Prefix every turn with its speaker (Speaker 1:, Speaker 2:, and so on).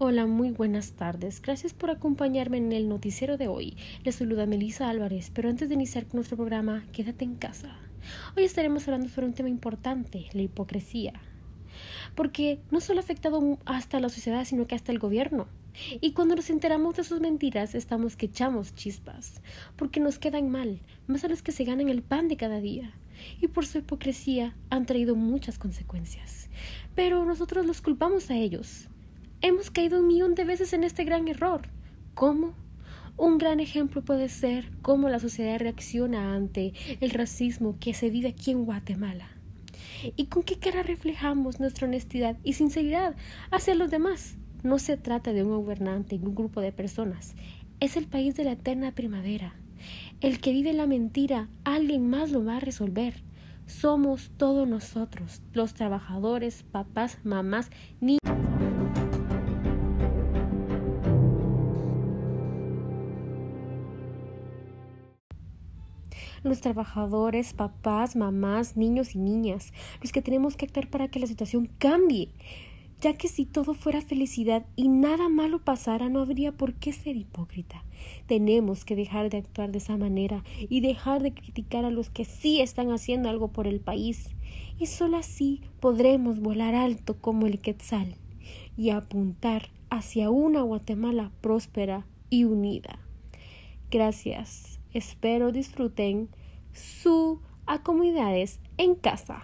Speaker 1: Hola, muy buenas tardes. Gracias por acompañarme en el noticiero de hoy. Les saluda Melissa Álvarez, pero antes de iniciar con nuestro programa, quédate en casa. Hoy estaremos hablando sobre un tema importante, la hipocresía. Porque no solo ha afectado hasta la sociedad, sino que hasta el gobierno. Y cuando nos enteramos de sus mentiras, estamos que echamos chispas, porque nos quedan mal, más a los que se ganan el pan de cada día. Y por su hipocresía han traído muchas consecuencias. Pero nosotros los culpamos a ellos. Hemos caído un millón de veces en este gran error. ¿Cómo? Un gran ejemplo puede ser cómo la sociedad reacciona ante el racismo que se vive aquí en Guatemala. ¿Y con qué cara reflejamos nuestra honestidad y sinceridad hacia los demás? No se trata de un gobernante y un grupo de personas. Es el país de la eterna primavera. El que vive la mentira, alguien más lo va a resolver. Somos todos nosotros, los trabajadores, papás, mamás, niños. Los trabajadores, papás, mamás, niños y niñas, los que tenemos que actuar para que la situación cambie. Ya que si todo fuera felicidad y nada malo pasara, no habría por qué ser hipócrita. Tenemos que dejar de actuar de esa manera y dejar de criticar a los que sí están haciendo algo por el país. Y solo así podremos volar alto como el quetzal y apuntar hacia una Guatemala próspera y unida. Gracias. Espero disfruten sus acomodidades en casa.